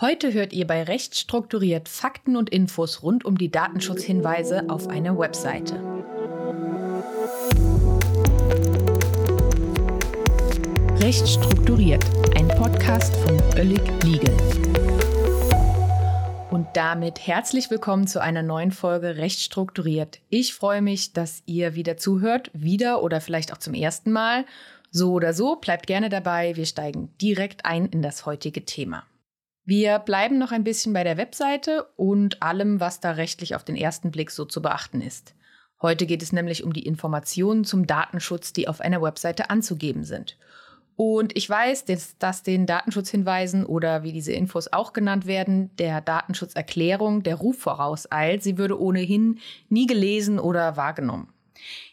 Heute hört ihr bei Recht strukturiert Fakten und Infos rund um die Datenschutzhinweise auf einer Webseite. Recht strukturiert, ein Podcast von Oellig Legal. Und damit herzlich willkommen zu einer neuen Folge Recht strukturiert. Ich freue mich, dass ihr wieder zuhört, wieder oder vielleicht auch zum ersten Mal. So oder so, bleibt gerne dabei. Wir steigen direkt ein in das heutige Thema. Wir bleiben noch ein bisschen bei der Webseite und allem, was da rechtlich auf den ersten Blick so zu beachten ist. Heute geht es nämlich um die Informationen zum Datenschutz, die auf einer Webseite anzugeben sind. Und ich weiß, dass, dass den Datenschutzhinweisen oder wie diese Infos auch genannt werden, der Datenschutzerklärung der Ruf vorauseilt. Sie würde ohnehin nie gelesen oder wahrgenommen.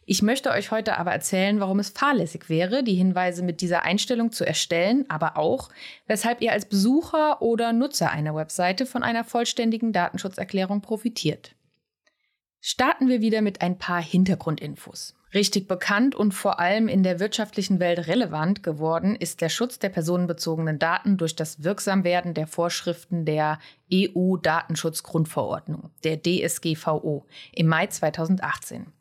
Ich möchte euch heute aber erzählen, warum es fahrlässig wäre, die Hinweise mit dieser Einstellung zu erstellen, aber auch, weshalb ihr als Besucher oder Nutzer einer Webseite von einer vollständigen Datenschutzerklärung profitiert. Starten wir wieder mit ein paar Hintergrundinfos. Richtig bekannt und vor allem in der wirtschaftlichen Welt relevant geworden ist der Schutz der personenbezogenen Daten durch das Wirksamwerden der Vorschriften der EU-Datenschutzgrundverordnung, der DSGVO, im Mai 2018.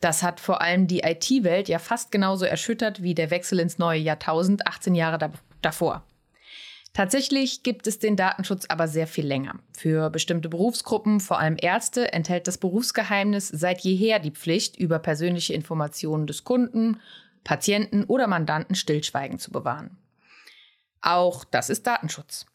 Das hat vor allem die IT-Welt ja fast genauso erschüttert wie der Wechsel ins neue Jahrtausend 18 Jahre da davor. Tatsächlich gibt es den Datenschutz aber sehr viel länger. Für bestimmte Berufsgruppen, vor allem Ärzte, enthält das Berufsgeheimnis seit jeher die Pflicht, über persönliche Informationen des Kunden, Patienten oder Mandanten Stillschweigen zu bewahren. Auch das ist Datenschutz.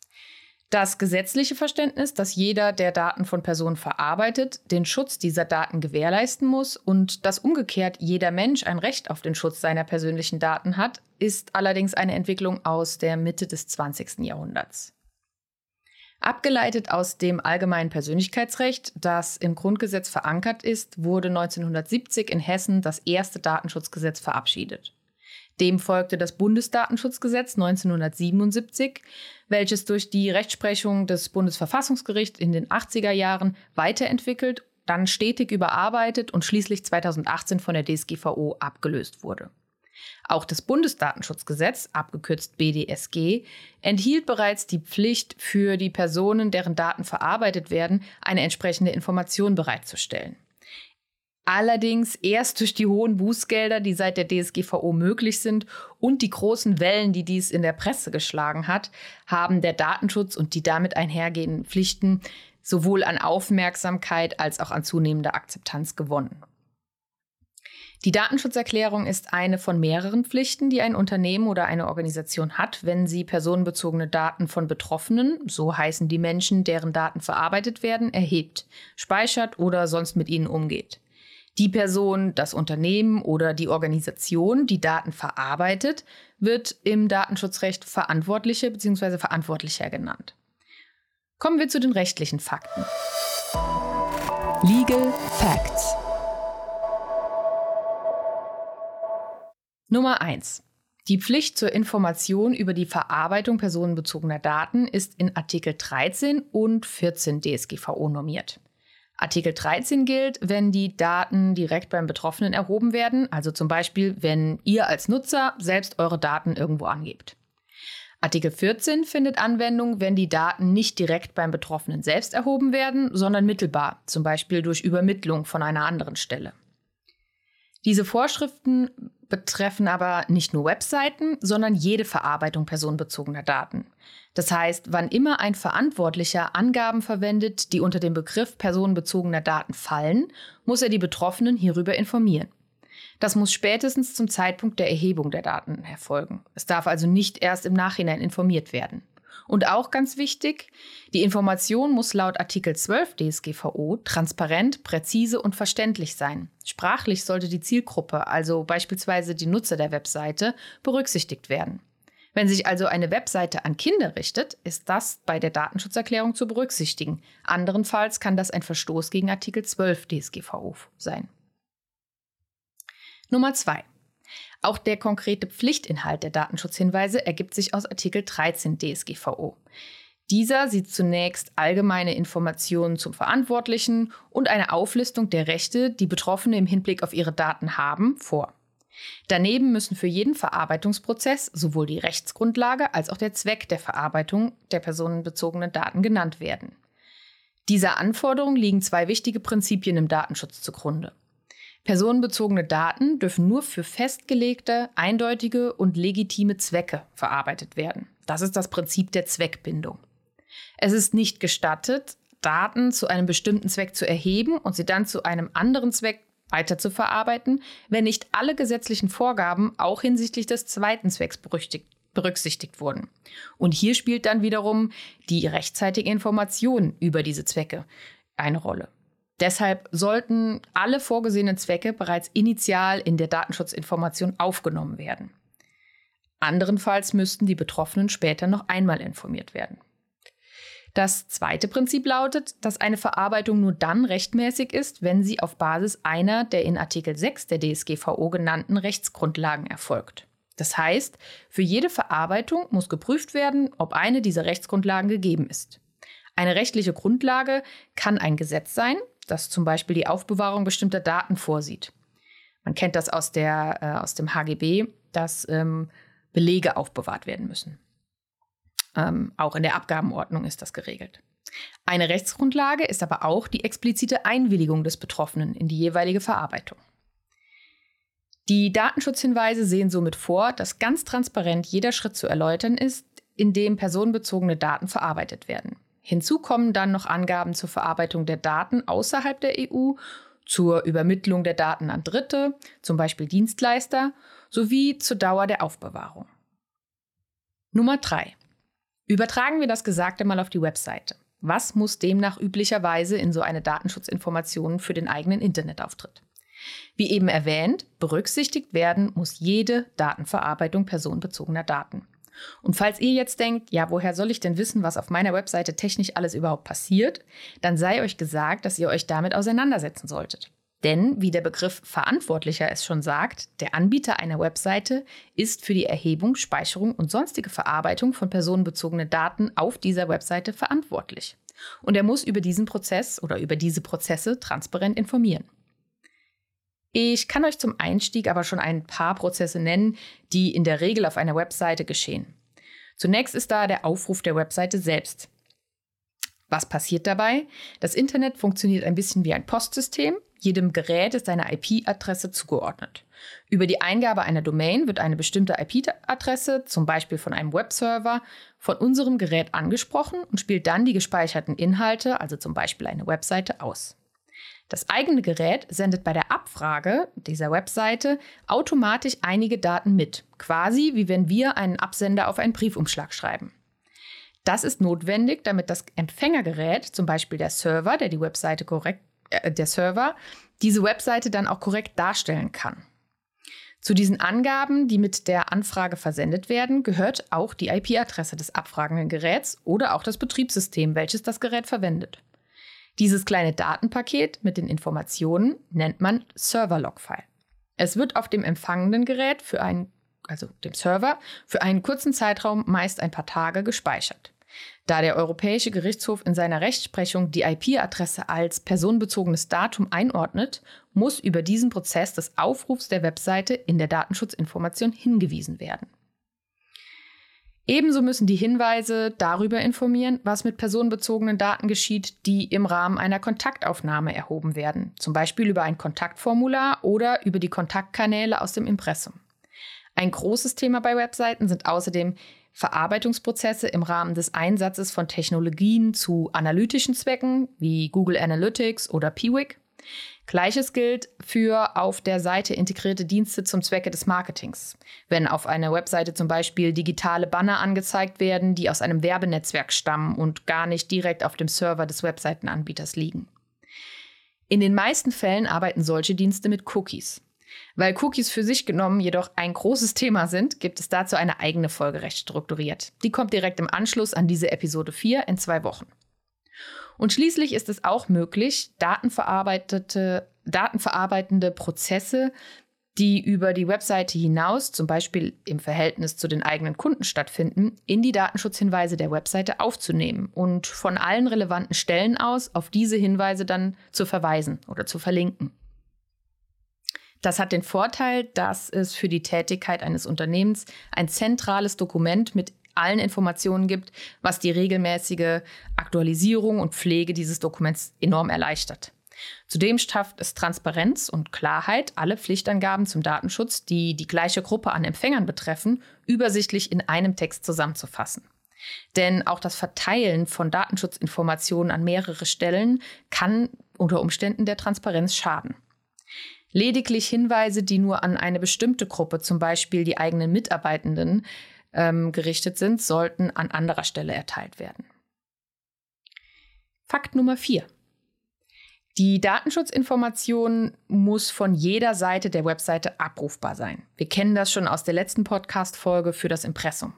Das gesetzliche Verständnis, dass jeder, der Daten von Personen verarbeitet, den Schutz dieser Daten gewährleisten muss und dass umgekehrt jeder Mensch ein Recht auf den Schutz seiner persönlichen Daten hat, ist allerdings eine Entwicklung aus der Mitte des 20. Jahrhunderts. Abgeleitet aus dem allgemeinen Persönlichkeitsrecht, das im Grundgesetz verankert ist, wurde 1970 in Hessen das erste Datenschutzgesetz verabschiedet. Dem folgte das Bundesdatenschutzgesetz 1977, welches durch die Rechtsprechung des Bundesverfassungsgerichts in den 80er Jahren weiterentwickelt, dann stetig überarbeitet und schließlich 2018 von der DSGVO abgelöst wurde. Auch das Bundesdatenschutzgesetz, abgekürzt BDSG, enthielt bereits die Pflicht für die Personen, deren Daten verarbeitet werden, eine entsprechende Information bereitzustellen. Allerdings erst durch die hohen Bußgelder, die seit der DSGVO möglich sind und die großen Wellen, die dies in der Presse geschlagen hat, haben der Datenschutz und die damit einhergehenden Pflichten sowohl an Aufmerksamkeit als auch an zunehmender Akzeptanz gewonnen. Die Datenschutzerklärung ist eine von mehreren Pflichten, die ein Unternehmen oder eine Organisation hat, wenn sie personenbezogene Daten von Betroffenen, so heißen die Menschen, deren Daten verarbeitet werden, erhebt, speichert oder sonst mit ihnen umgeht. Die Person, das Unternehmen oder die Organisation, die Daten verarbeitet, wird im Datenschutzrecht Verantwortliche bzw. Verantwortlicher genannt. Kommen wir zu den rechtlichen Fakten. Legal Facts. Nummer 1. Die Pflicht zur Information über die Verarbeitung personenbezogener Daten ist in Artikel 13 und 14 DSGVO normiert. Artikel 13 gilt, wenn die Daten direkt beim Betroffenen erhoben werden, also zum Beispiel, wenn ihr als Nutzer selbst eure Daten irgendwo angebt. Artikel 14 findet Anwendung, wenn die Daten nicht direkt beim Betroffenen selbst erhoben werden, sondern mittelbar, zum Beispiel durch Übermittlung von einer anderen Stelle. Diese Vorschriften betreffen aber nicht nur Webseiten, sondern jede Verarbeitung personenbezogener Daten. Das heißt, wann immer ein Verantwortlicher Angaben verwendet, die unter den Begriff personenbezogener Daten fallen, muss er die Betroffenen hierüber informieren. Das muss spätestens zum Zeitpunkt der Erhebung der Daten erfolgen. Es darf also nicht erst im Nachhinein informiert werden. Und auch ganz wichtig, die Information muss laut Artikel 12 DSGVO transparent, präzise und verständlich sein. Sprachlich sollte die Zielgruppe, also beispielsweise die Nutzer der Webseite, berücksichtigt werden. Wenn sich also eine Webseite an Kinder richtet, ist das bei der Datenschutzerklärung zu berücksichtigen. Anderenfalls kann das ein Verstoß gegen Artikel 12 DSGVO sein. Nummer zwei. Auch der konkrete Pflichtinhalt der Datenschutzhinweise ergibt sich aus Artikel 13 DSGVO. Dieser sieht zunächst allgemeine Informationen zum Verantwortlichen und eine Auflistung der Rechte, die Betroffene im Hinblick auf ihre Daten haben, vor. Daneben müssen für jeden Verarbeitungsprozess sowohl die Rechtsgrundlage als auch der Zweck der Verarbeitung der personenbezogenen Daten genannt werden. Dieser Anforderung liegen zwei wichtige Prinzipien im Datenschutz zugrunde. Personenbezogene Daten dürfen nur für festgelegte, eindeutige und legitime Zwecke verarbeitet werden. Das ist das Prinzip der Zweckbindung. Es ist nicht gestattet, Daten zu einem bestimmten Zweck zu erheben und sie dann zu einem anderen Zweck weiter zu verarbeiten, wenn nicht alle gesetzlichen Vorgaben auch hinsichtlich des zweiten Zwecks berücksichtigt wurden. Und hier spielt dann wiederum die rechtzeitige Information über diese Zwecke eine Rolle. Deshalb sollten alle vorgesehenen Zwecke bereits initial in der Datenschutzinformation aufgenommen werden. Anderenfalls müssten die Betroffenen später noch einmal informiert werden. Das zweite Prinzip lautet, dass eine Verarbeitung nur dann rechtmäßig ist, wenn sie auf Basis einer der in Artikel 6 der DSGVO genannten Rechtsgrundlagen erfolgt. Das heißt, für jede Verarbeitung muss geprüft werden, ob eine dieser Rechtsgrundlagen gegeben ist. Eine rechtliche Grundlage kann ein Gesetz sein, das zum Beispiel die Aufbewahrung bestimmter Daten vorsieht. Man kennt das aus, der, äh, aus dem HGB, dass ähm, Belege aufbewahrt werden müssen. Ähm, auch in der Abgabenordnung ist das geregelt. Eine Rechtsgrundlage ist aber auch die explizite Einwilligung des Betroffenen in die jeweilige Verarbeitung. Die Datenschutzhinweise sehen somit vor, dass ganz transparent jeder Schritt zu erläutern ist, in dem personenbezogene Daten verarbeitet werden. Hinzu kommen dann noch Angaben zur Verarbeitung der Daten außerhalb der EU, zur Übermittlung der Daten an Dritte, zum Beispiel Dienstleister, sowie zur Dauer der Aufbewahrung. Nummer 3. Übertragen wir das Gesagte mal auf die Webseite. Was muss demnach üblicherweise in so eine Datenschutzinformation für den eigenen Internetauftritt? Wie eben erwähnt, berücksichtigt werden muss jede Datenverarbeitung personenbezogener Daten. Und falls ihr jetzt denkt, ja, woher soll ich denn wissen, was auf meiner Webseite technisch alles überhaupt passiert, dann sei euch gesagt, dass ihr euch damit auseinandersetzen solltet. Denn, wie der Begriff Verantwortlicher es schon sagt, der Anbieter einer Webseite ist für die Erhebung, Speicherung und sonstige Verarbeitung von personenbezogenen Daten auf dieser Webseite verantwortlich. Und er muss über diesen Prozess oder über diese Prozesse transparent informieren. Ich kann euch zum Einstieg aber schon ein paar Prozesse nennen, die in der Regel auf einer Webseite geschehen. Zunächst ist da der Aufruf der Webseite selbst. Was passiert dabei? Das Internet funktioniert ein bisschen wie ein Postsystem. Jedem Gerät ist eine IP-Adresse zugeordnet. Über die Eingabe einer Domain wird eine bestimmte IP-Adresse, zum Beispiel von einem Webserver, von unserem Gerät angesprochen und spielt dann die gespeicherten Inhalte, also zum Beispiel eine Webseite, aus. Das eigene Gerät sendet bei der Abfrage dieser Webseite automatisch einige Daten mit, quasi wie wenn wir einen Absender auf einen Briefumschlag schreiben. Das ist notwendig, damit das Empfängergerät, zum Beispiel der Server, der die Webseite korrekt, äh, der Server, diese Webseite dann auch korrekt darstellen kann. Zu diesen Angaben, die mit der Anfrage versendet werden, gehört auch die IP-Adresse des abfragenden Geräts oder auch das Betriebssystem, welches das Gerät verwendet. Dieses kleine Datenpaket mit den Informationen nennt man Server-Log-File. Es wird auf dem empfangenden Gerät für einen, also dem Server, für einen kurzen Zeitraum, meist ein paar Tage, gespeichert. Da der Europäische Gerichtshof in seiner Rechtsprechung die IP-Adresse als personenbezogenes Datum einordnet, muss über diesen Prozess des Aufrufs der Webseite in der Datenschutzinformation hingewiesen werden. Ebenso müssen die Hinweise darüber informieren, was mit personenbezogenen Daten geschieht, die im Rahmen einer Kontaktaufnahme erhoben werden, zum Beispiel über ein Kontaktformular oder über die Kontaktkanäle aus dem Impressum. Ein großes Thema bei Webseiten sind außerdem Verarbeitungsprozesse im Rahmen des Einsatzes von Technologien zu analytischen Zwecken wie Google Analytics oder Piwik Gleiches gilt für auf der Seite integrierte Dienste zum Zwecke des Marketings. Wenn auf einer Webseite zum Beispiel digitale Banner angezeigt werden, die aus einem Werbenetzwerk stammen und gar nicht direkt auf dem Server des Webseitenanbieters liegen. In den meisten Fällen arbeiten solche Dienste mit Cookies. Weil Cookies für sich genommen jedoch ein großes Thema sind, gibt es dazu eine eigene Folge recht strukturiert. Die kommt direkt im Anschluss an diese Episode 4 in zwei Wochen. Und schließlich ist es auch möglich, datenverarbeitete, datenverarbeitende Prozesse, die über die Webseite hinaus, zum Beispiel im Verhältnis zu den eigenen Kunden stattfinden, in die Datenschutzhinweise der Webseite aufzunehmen und von allen relevanten Stellen aus auf diese Hinweise dann zu verweisen oder zu verlinken. Das hat den Vorteil, dass es für die Tätigkeit eines Unternehmens ein zentrales Dokument mit allen Informationen gibt, was die regelmäßige Aktualisierung und Pflege dieses Dokuments enorm erleichtert. Zudem schafft es Transparenz und Klarheit, alle Pflichtangaben zum Datenschutz, die die gleiche Gruppe an Empfängern betreffen, übersichtlich in einem Text zusammenzufassen. Denn auch das Verteilen von Datenschutzinformationen an mehrere Stellen kann unter Umständen der Transparenz schaden. Lediglich Hinweise, die nur an eine bestimmte Gruppe, zum Beispiel die eigenen Mitarbeitenden, ähm, gerichtet sind, sollten an anderer Stelle erteilt werden. Fakt Nummer 4. Die Datenschutzinformation muss von jeder Seite der Webseite abrufbar sein. Wir kennen das schon aus der letzten Podcast-Folge für das Impressum.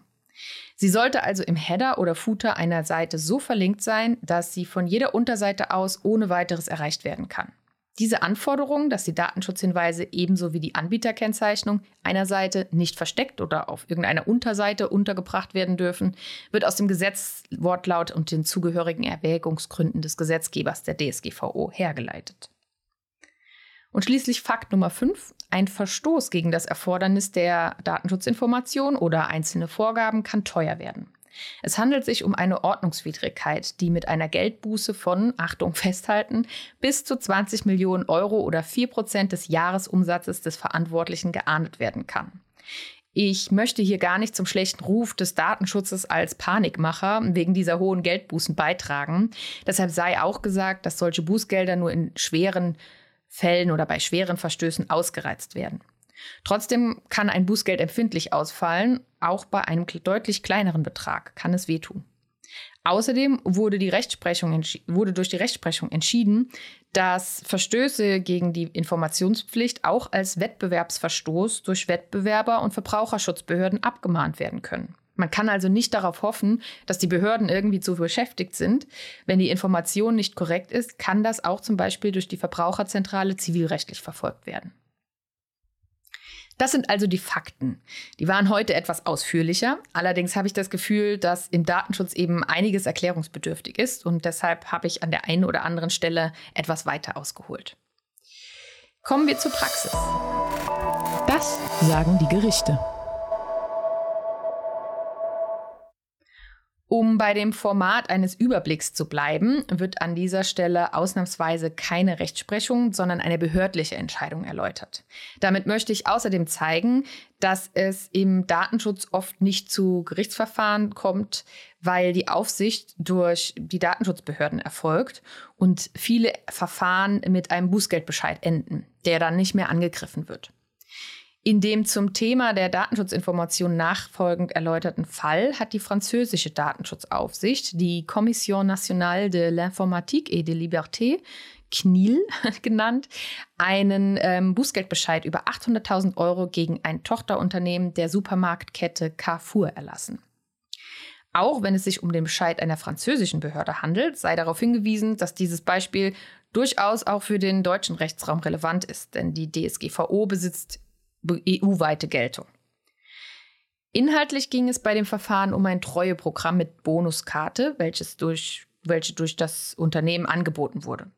Sie sollte also im Header oder Footer einer Seite so verlinkt sein, dass sie von jeder Unterseite aus ohne weiteres erreicht werden kann. Diese Anforderung, dass die Datenschutzhinweise ebenso wie die Anbieterkennzeichnung einer Seite nicht versteckt oder auf irgendeiner Unterseite untergebracht werden dürfen, wird aus dem Gesetzwortlaut und den zugehörigen Erwägungsgründen des Gesetzgebers der DSGVO hergeleitet. Und schließlich Fakt Nummer 5. Ein Verstoß gegen das Erfordernis der Datenschutzinformation oder einzelne Vorgaben kann teuer werden. Es handelt sich um eine Ordnungswidrigkeit, die mit einer Geldbuße von, Achtung festhalten, bis zu 20 Millionen Euro oder 4 Prozent des Jahresumsatzes des Verantwortlichen geahndet werden kann. Ich möchte hier gar nicht zum schlechten Ruf des Datenschutzes als Panikmacher wegen dieser hohen Geldbußen beitragen. Deshalb sei auch gesagt, dass solche Bußgelder nur in schweren Fällen oder bei schweren Verstößen ausgereizt werden. Trotzdem kann ein Bußgeld empfindlich ausfallen, auch bei einem deutlich kleineren Betrag kann es wehtun. Außerdem wurde, die Rechtsprechung wurde durch die Rechtsprechung entschieden, dass Verstöße gegen die Informationspflicht auch als Wettbewerbsverstoß durch Wettbewerber und Verbraucherschutzbehörden abgemahnt werden können. Man kann also nicht darauf hoffen, dass die Behörden irgendwie zu beschäftigt sind. Wenn die Information nicht korrekt ist, kann das auch zum Beispiel durch die Verbraucherzentrale zivilrechtlich verfolgt werden. Das sind also die Fakten. Die waren heute etwas ausführlicher. Allerdings habe ich das Gefühl, dass im Datenschutz eben einiges erklärungsbedürftig ist und deshalb habe ich an der einen oder anderen Stelle etwas weiter ausgeholt. Kommen wir zur Praxis. Das sagen die Gerichte. Um bei dem Format eines Überblicks zu bleiben, wird an dieser Stelle ausnahmsweise keine Rechtsprechung, sondern eine behördliche Entscheidung erläutert. Damit möchte ich außerdem zeigen, dass es im Datenschutz oft nicht zu Gerichtsverfahren kommt, weil die Aufsicht durch die Datenschutzbehörden erfolgt und viele Verfahren mit einem Bußgeldbescheid enden, der dann nicht mehr angegriffen wird. In dem zum Thema der Datenschutzinformation nachfolgend erläuterten Fall hat die französische Datenschutzaufsicht, die Commission nationale de l'informatique et de liberté, CNIL genannt, einen ähm, Bußgeldbescheid über 800.000 Euro gegen ein Tochterunternehmen der Supermarktkette Carrefour erlassen. Auch wenn es sich um den Bescheid einer französischen Behörde handelt, sei darauf hingewiesen, dass dieses Beispiel durchaus auch für den deutschen Rechtsraum relevant ist, denn die DSGVO besitzt EU-weite Geltung. Inhaltlich ging es bei dem Verfahren um ein Treueprogramm mit Bonuskarte, welches durch, welche durch das Unternehmen angeboten wurde.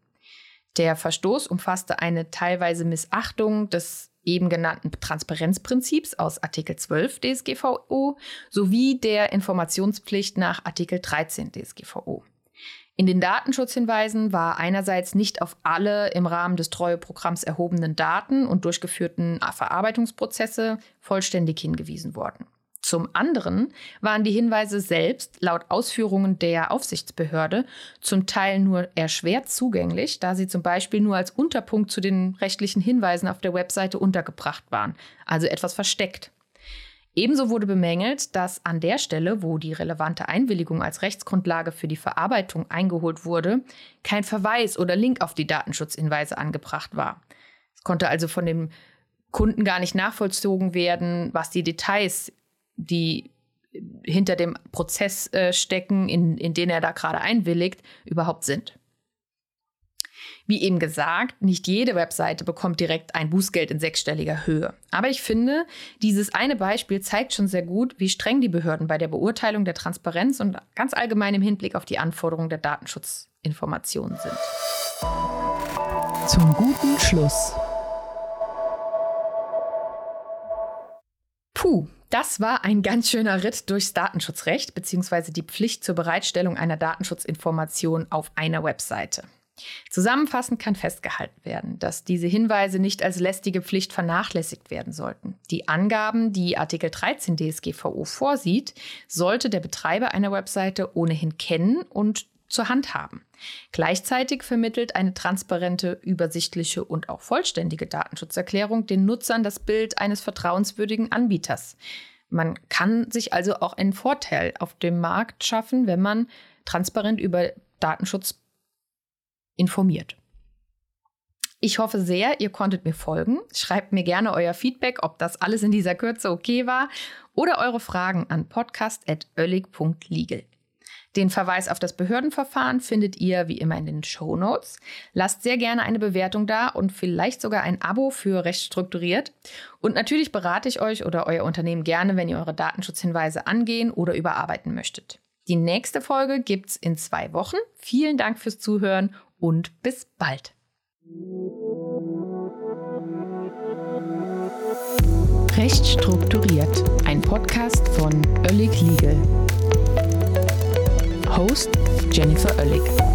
Der Verstoß umfasste eine teilweise Missachtung des eben genannten Transparenzprinzips aus Artikel 12 DSGVO sowie der Informationspflicht nach Artikel 13 DSGVO. In den Datenschutzhinweisen war einerseits nicht auf alle im Rahmen des Treueprogramms erhobenen Daten und durchgeführten Verarbeitungsprozesse vollständig hingewiesen worden. Zum anderen waren die Hinweise selbst laut Ausführungen der Aufsichtsbehörde zum Teil nur erschwert zugänglich, da sie zum Beispiel nur als Unterpunkt zu den rechtlichen Hinweisen auf der Webseite untergebracht waren, also etwas versteckt. Ebenso wurde bemängelt, dass an der Stelle, wo die relevante Einwilligung als Rechtsgrundlage für die Verarbeitung eingeholt wurde, kein Verweis oder Link auf die Datenschutzhinweise angebracht war. Es konnte also von dem Kunden gar nicht nachvollzogen werden, was die Details, die hinter dem Prozess äh, stecken, in, in den er da gerade einwilligt, überhaupt sind. Wie eben gesagt, nicht jede Webseite bekommt direkt ein Bußgeld in sechsstelliger Höhe. Aber ich finde, dieses eine Beispiel zeigt schon sehr gut, wie streng die Behörden bei der Beurteilung der Transparenz und ganz allgemein im Hinblick auf die Anforderungen der Datenschutzinformationen sind. Zum guten Schluss. Puh, das war ein ganz schöner Ritt durchs Datenschutzrecht bzw. die Pflicht zur Bereitstellung einer Datenschutzinformation auf einer Webseite. Zusammenfassend kann festgehalten werden, dass diese Hinweise nicht als lästige Pflicht vernachlässigt werden sollten. Die Angaben, die Artikel 13 DSGVO vorsieht, sollte der Betreiber einer Webseite ohnehin kennen und zur Hand haben. Gleichzeitig vermittelt eine transparente, übersichtliche und auch vollständige Datenschutzerklärung den Nutzern das Bild eines vertrauenswürdigen Anbieters. Man kann sich also auch einen Vorteil auf dem Markt schaffen, wenn man transparent über Datenschutz informiert. Ich hoffe sehr, ihr konntet mir folgen. Schreibt mir gerne euer Feedback, ob das alles in dieser Kürze okay war oder eure Fragen an podcast.oellig.legal. Den Verweis auf das Behördenverfahren findet ihr wie immer in den Show Notes. Lasst sehr gerne eine Bewertung da und vielleicht sogar ein Abo für Recht strukturiert. Und natürlich berate ich euch oder euer Unternehmen gerne, wenn ihr eure Datenschutzhinweise angehen oder überarbeiten möchtet. Die nächste Folge gibt's in zwei Wochen. Vielen Dank fürs Zuhören und bis bald. Recht strukturiert, ein Podcast von Oellig Legal. Host Jennifer Oellig.